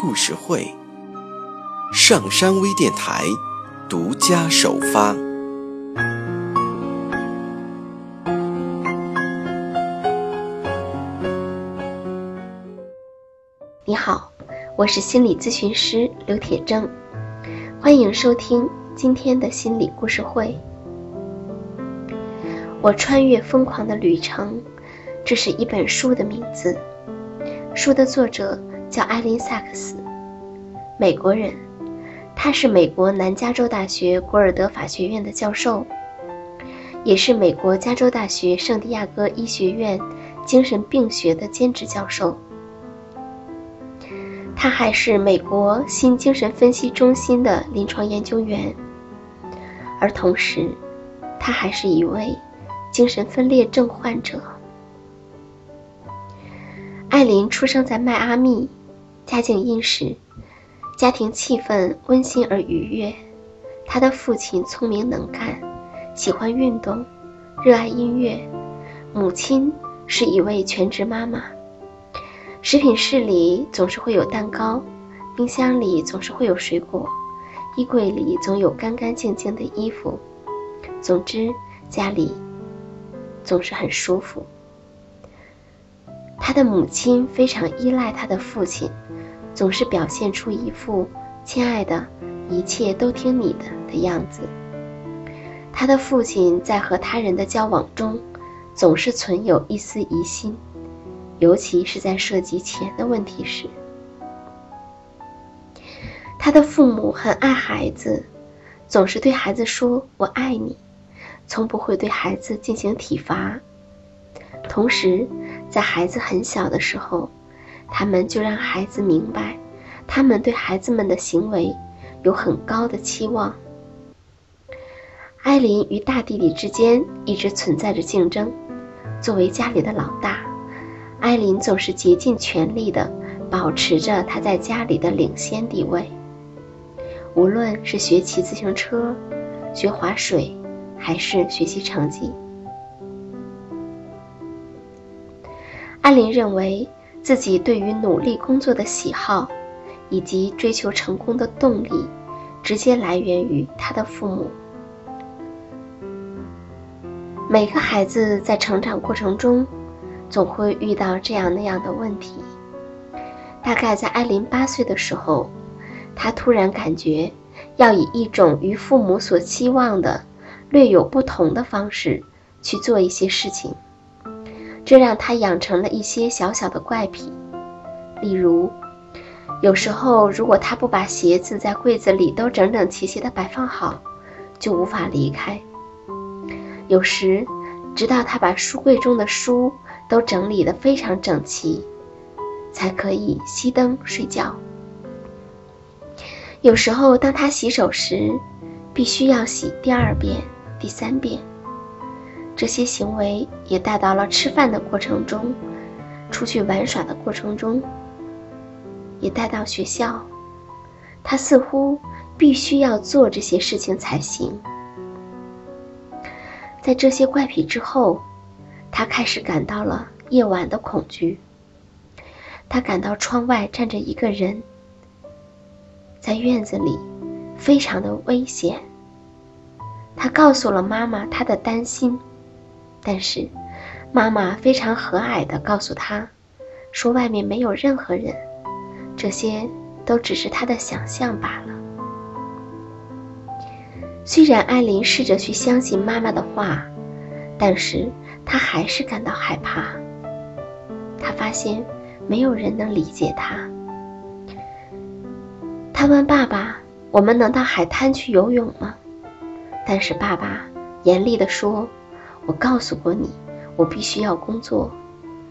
故事会，上山微电台独家首发。你好，我是心理咨询师刘铁铮，欢迎收听今天的心理故事会。我穿越疯狂的旅程，这是一本书的名字，书的作者。叫艾琳·萨克斯，美国人，他是美国南加州大学古尔德法学院的教授，也是美国加州大学圣地亚哥医学院精神病学的兼职教授。他还是美国新精神分析中心的临床研究员，而同时，他还是一位精神分裂症患者。艾琳出生在迈阿密。家境殷实，家庭气氛温馨而愉悦。他的父亲聪明能干，喜欢运动，热爱音乐。母亲是一位全职妈妈。食品室里总是会有蛋糕，冰箱里总是会有水果，衣柜里总有干干净净的衣服。总之，家里总是很舒服。他的母亲非常依赖他的父亲。总是表现出一副“亲爱的，一切都听你的”的样子。他的父亲在和他人的交往中，总是存有一丝疑心，尤其是在涉及钱的问题时。他的父母很爱孩子，总是对孩子说“我爱你”，从不会对孩子进行体罚。同时，在孩子很小的时候，他们就让孩子明白，他们对孩子们的行为有很高的期望。艾琳与大弟弟之间一直存在着竞争。作为家里的老大，艾琳总是竭尽全力地保持着她在家里的领先地位。无论是学骑自行车、学划水，还是学习成绩，艾琳认为。自己对于努力工作的喜好，以及追求成功的动力，直接来源于他的父母。每个孩子在成长过程中，总会遇到这样那样的问题。大概在艾琳八岁的时候，他突然感觉要以一种与父母所期望的略有不同的方式去做一些事情。这让他养成了一些小小的怪癖，例如，有时候如果他不把鞋子在柜子里都整整齐齐地摆放好，就无法离开。有时，直到他把书柜中的书都整理得非常整齐，才可以熄灯睡觉。有时候，当他洗手时，必须要洗第二遍、第三遍。这些行为也带到了吃饭的过程中，出去玩耍的过程中，也带到学校。他似乎必须要做这些事情才行。在这些怪癖之后，他开始感到了夜晚的恐惧。他感到窗外站着一个人，在院子里，非常的危险。他告诉了妈妈他的担心。但是，妈妈非常和蔼地告诉他，说外面没有任何人，这些都只是他的想象罢了。虽然艾琳试着去相信妈妈的话，但是她还是感到害怕。她发现没有人能理解她。她问爸爸：“我们能到海滩去游泳吗？”但是爸爸严厉地说。我告诉过你，我必须要工作。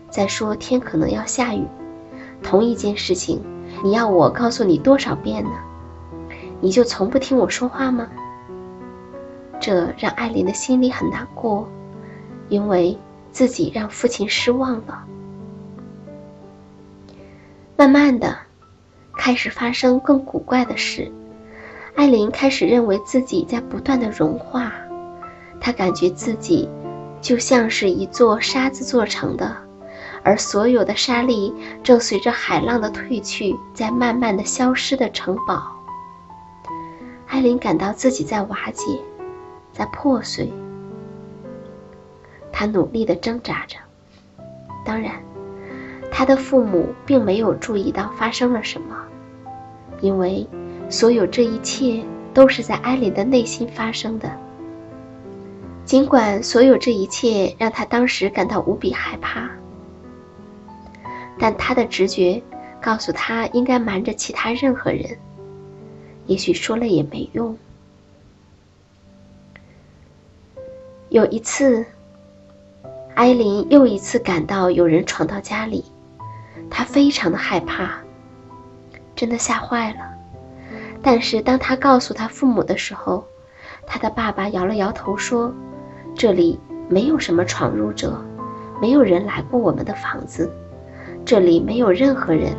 再说天可能要下雨，同一件事情你要我告诉你多少遍呢？你就从不听我说话吗？这让艾琳的心里很难过，因为自己让父亲失望了。慢慢的，开始发生更古怪的事。艾琳开始认为自己在不断的融化，她感觉自己就像是一座沙子做成的，而所有的沙粒正随着海浪的退去，在慢慢的消失的城堡。艾琳感到自己在瓦解，在破碎。她努力的挣扎着，当然，她的父母并没有注意到发生了什么，因为所有这一切都是在艾琳的内心发生的。尽管所有这一切让他当时感到无比害怕，但他的直觉告诉他应该瞒着其他任何人。也许说了也没用。有一次，艾琳又一次感到有人闯到家里，她非常的害怕，真的吓坏了。但是当她告诉她父母的时候，她的爸爸摇了摇头说：“这里没有什么闯入者，没有人来过我们的房子，这里没有任何人。”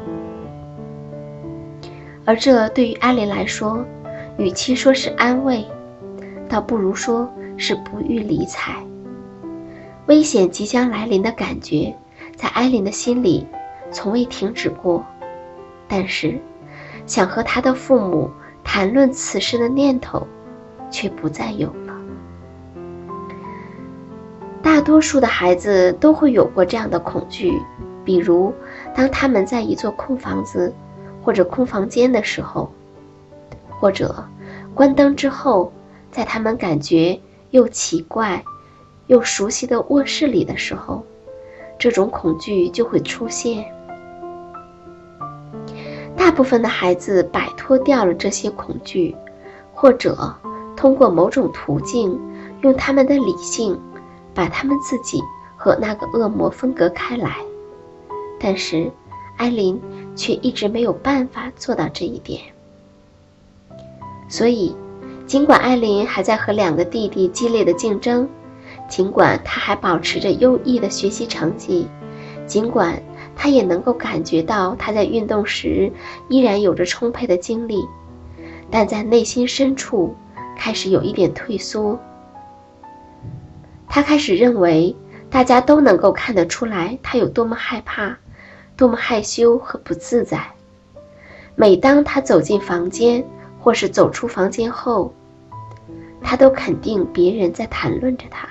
而这对于艾琳来说，与其说是安慰，倒不如说是不予理睬。危险即将来临的感觉，在艾琳的心里从未停止过，但是想和他的父母谈论此事的念头，却不再有。大多数的孩子都会有过这样的恐惧，比如当他们在一座空房子。或者空房间的时候，或者关灯之后，在他们感觉又奇怪又熟悉的卧室里的时候，这种恐惧就会出现。大部分的孩子摆脱掉了这些恐惧，或者通过某种途径，用他们的理性把他们自己和那个恶魔分隔开来。但是，艾琳。却一直没有办法做到这一点，所以，尽管艾琳还在和两个弟弟激烈的竞争，尽管她还保持着优异的学习成绩，尽管她也能够感觉到她在运动时依然有着充沛的精力，但在内心深处开始有一点退缩。他开始认为大家都能够看得出来他有多么害怕。多么害羞和不自在！每当他走进房间，或是走出房间后，他都肯定别人在谈论着他。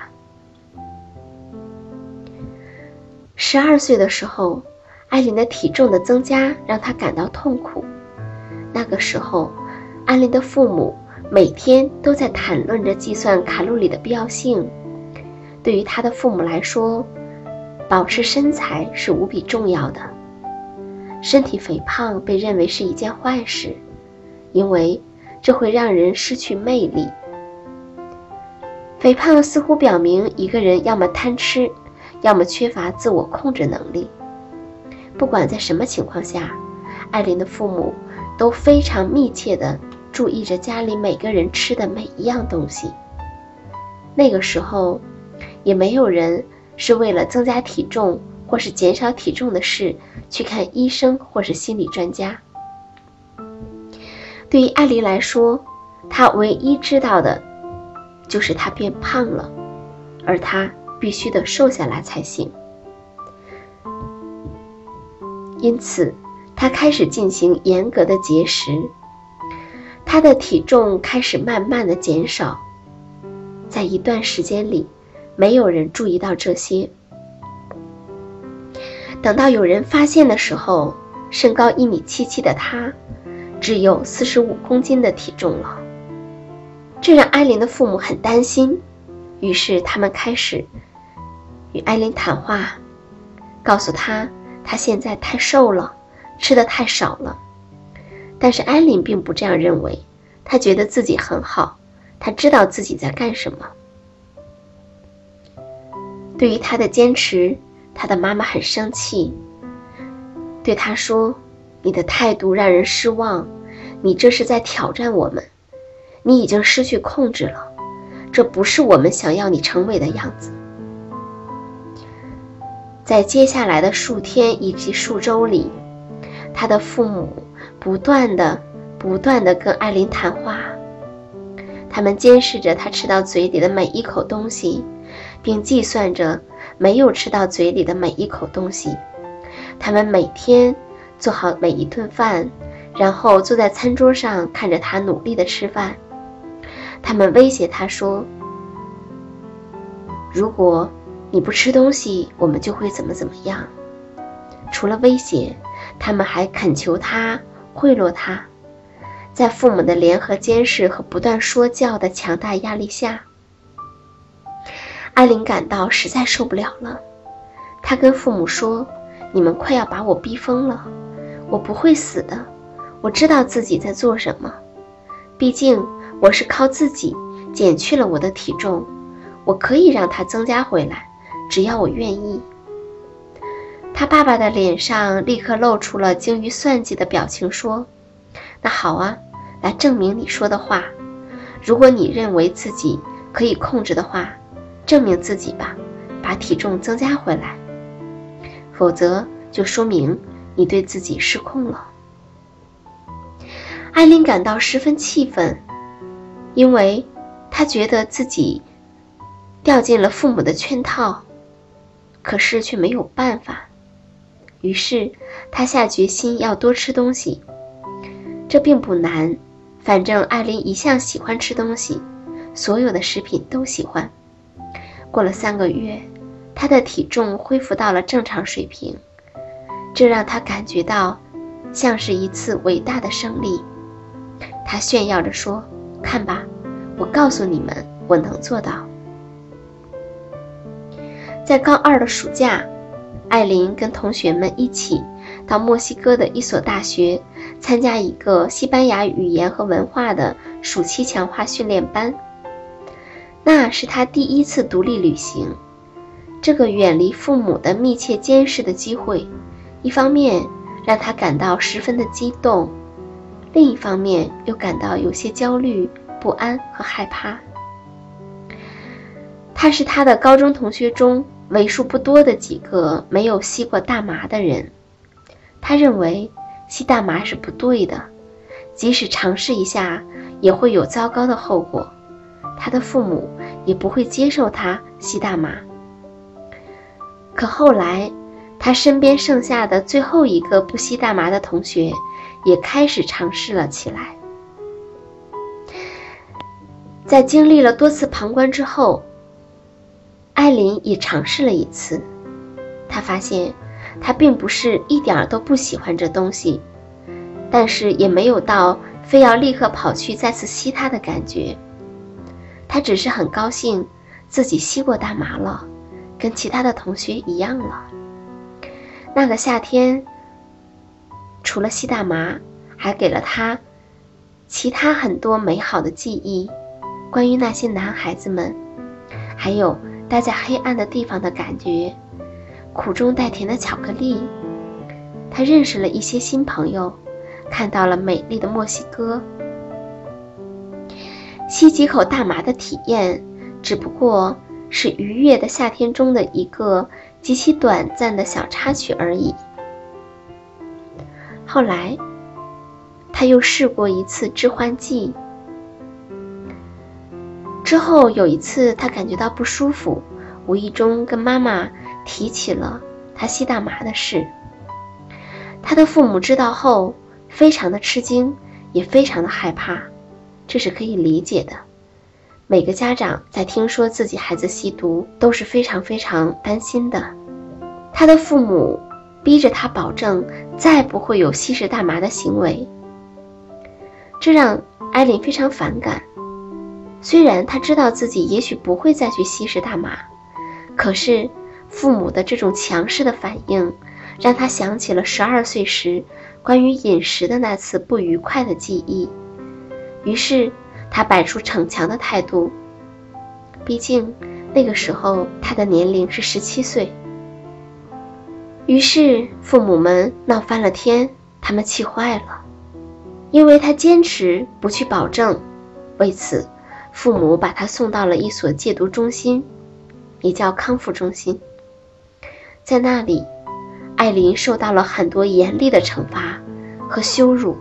十二岁的时候，艾琳的体重的增加让他感到痛苦。那个时候，艾琳的父母每天都在谈论着计算卡路里的必要性。对于他的父母来说，保持身材是无比重要的。身体肥胖被认为是一件坏事，因为这会让人失去魅力。肥胖似乎表明一个人要么贪吃，要么缺乏自我控制能力。不管在什么情况下，艾琳的父母都非常密切地注意着家里每个人吃的每一样东西。那个时候，也没有人是为了增加体重。或是减少体重的事，去看医生或是心理专家。对于艾琳来说，她唯一知道的，就是她变胖了，而她必须得瘦下来才行。因此，她开始进行严格的节食，她的体重开始慢慢的减少。在一段时间里，没有人注意到这些。等到有人发现的时候，身高一米七七的他，只有四十五公斤的体重了。这让艾琳的父母很担心，于是他们开始与艾琳谈话，告诉她她现在太瘦了，吃的太少了。但是艾琳并不这样认为，她觉得自己很好，她知道自己在干什么。对于他的坚持。他的妈妈很生气，对他说：“你的态度让人失望，你这是在挑战我们，你已经失去控制了，这不是我们想要你成为的样子。在接下来的数天以及数周里，他的父母不断的、不断的跟艾琳谈话，他们监视着他吃到嘴里的每一口东西，并计算着没有吃到嘴里的每一口东西。他们每天做好每一顿饭，然后坐在餐桌上看着他努力的吃饭。他们威胁他说：“如果你不吃东西，我们就会怎么怎么样。”除了威胁，他们还恳求他贿赂他。在父母的联合监视和不断说教的强大压力下，艾琳感到实在受不了了。她跟父母说。你们快要把我逼疯了，我不会死的，我知道自己在做什么。毕竟我是靠自己减去了我的体重，我可以让它增加回来，只要我愿意。他爸爸的脸上立刻露出了精于算计的表情，说：“那好啊，来证明你说的话。如果你认为自己可以控制的话，证明自己吧，把体重增加回来。”否则，就说明你对自己失控了。艾琳感到十分气愤，因为她觉得自己掉进了父母的圈套，可是却没有办法。于是，她下决心要多吃东西。这并不难，反正艾琳一向喜欢吃东西，所有的食品都喜欢。过了三个月。他的体重恢复到了正常水平，这让他感觉到像是一次伟大的胜利。他炫耀着说：“看吧，我告诉你们，我能做到。”在高二的暑假，艾琳跟同学们一起到墨西哥的一所大学参加一个西班牙语言和文化的暑期强化训练班。那是他第一次独立旅行。这个远离父母的密切监视的机会，一方面让他感到十分的激动，另一方面又感到有些焦虑、不安和害怕。他是他的高中同学中为数不多的几个没有吸过大麻的人。他认为吸大麻是不对的，即使尝试一下也会有糟糕的后果。他的父母也不会接受他吸大麻。可后来，他身边剩下的最后一个不吸大麻的同学，也开始尝试了起来。在经历了多次旁观之后，艾琳也尝试了一次。她发现，她并不是一点儿都不喜欢这东西，但是也没有到非要立刻跑去再次吸它的感觉。他只是很高兴自己吸过大麻了。跟其他的同学一样了。那个夏天，除了吸大麻，还给了他其他很多美好的记忆，关于那些男孩子们，还有待在黑暗的地方的感觉，苦中带甜的巧克力。他认识了一些新朋友，看到了美丽的墨西哥。吸几口大麻的体验，只不过。是愉悦的夏天中的一个极其短暂的小插曲而已。后来，他又试过一次致幻剂。之后有一次，他感觉到不舒服，无意中跟妈妈提起了他吸大麻的事。他的父母知道后，非常的吃惊，也非常的害怕，这是可以理解的。每个家长在听说自己孩子吸毒都是非常非常担心的。他的父母逼着他保证再不会有吸食大麻的行为，这让艾琳非常反感。虽然他知道自己也许不会再去吸食大麻，可是父母的这种强势的反应，让他想起了十二岁时关于饮食的那次不愉快的记忆。于是。他摆出逞强的态度，毕竟那个时候他的年龄是十七岁。于是父母们闹翻了天，他们气坏了，因为他坚持不去保证。为此，父母把他送到了一所戒毒中心，也叫康复中心。在那里，艾琳受到了很多严厉的惩罚和羞辱，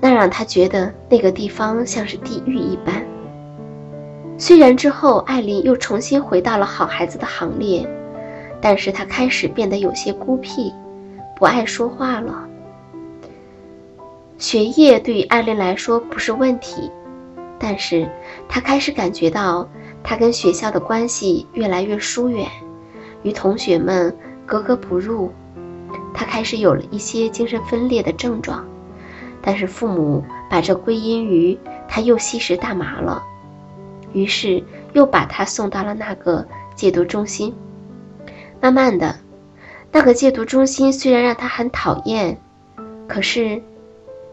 那让他觉得那个地方像是地狱一般。虽然之后艾琳又重新回到了好孩子的行列，但是她开始变得有些孤僻，不爱说话了。学业对于艾琳来说不是问题，但是她开始感觉到她跟学校的关系越来越疏远，与同学们格格不入。她开始有了一些精神分裂的症状，但是父母把这归因于他又吸食大麻了。于是又把他送到了那个戒毒中心。慢慢的，那个戒毒中心虽然让他很讨厌，可是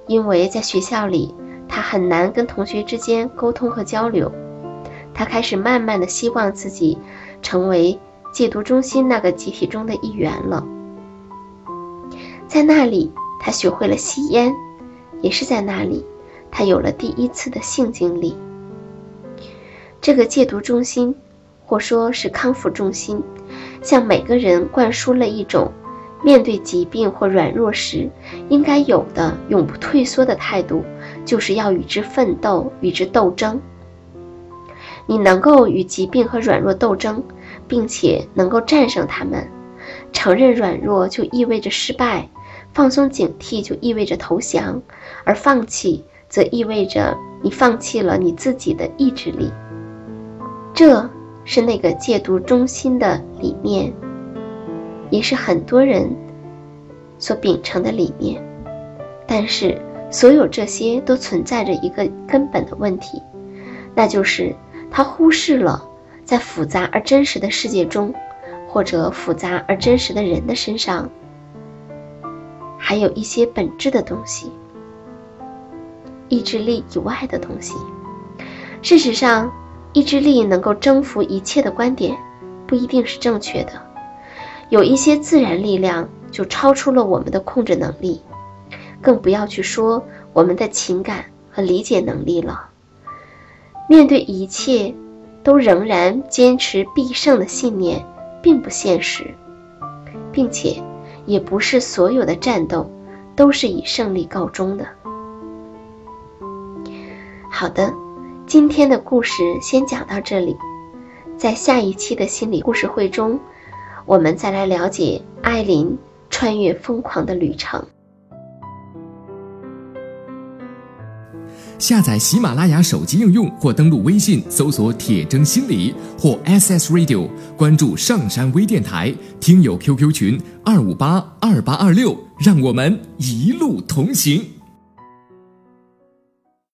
因为在学校里他很难跟同学之间沟通和交流，他开始慢慢的希望自己成为戒毒中心那个集体中的一员了。在那里，他学会了吸烟，也是在那里，他有了第一次的性经历。这个戒毒中心，或说是康复中心，向每个人灌输了一种面对疾病或软弱时应该有的永不退缩的态度，就是要与之奋斗，与之斗争。你能够与疾病和软弱斗争，并且能够战胜他们。承认软弱就意味着失败，放松警惕就意味着投降，而放弃则意味着你放弃了你自己的意志力。这是那个戒毒中心的理念，也是很多人所秉承的理念。但是，所有这些都存在着一个根本的问题，那就是他忽视了在复杂而真实的世界中，或者复杂而真实的人的身上，还有一些本质的东西，意志力以外的东西。事实上。意志力能够征服一切的观点，不一定是正确的。有一些自然力量就超出了我们的控制能力，更不要去说我们的情感和理解能力了。面对一切，都仍然坚持必胜的信念，并不现实，并且也不是所有的战斗都是以胜利告终的。好的。今天的故事先讲到这里，在下一期的心理故事会中，我们再来了解艾琳穿越疯狂的旅程。下载喜马拉雅手机应用或登录微信搜索“铁征心理”或 SS Radio，关注上山微电台听友 QQ 群二五八二八二六，让我们一路同行。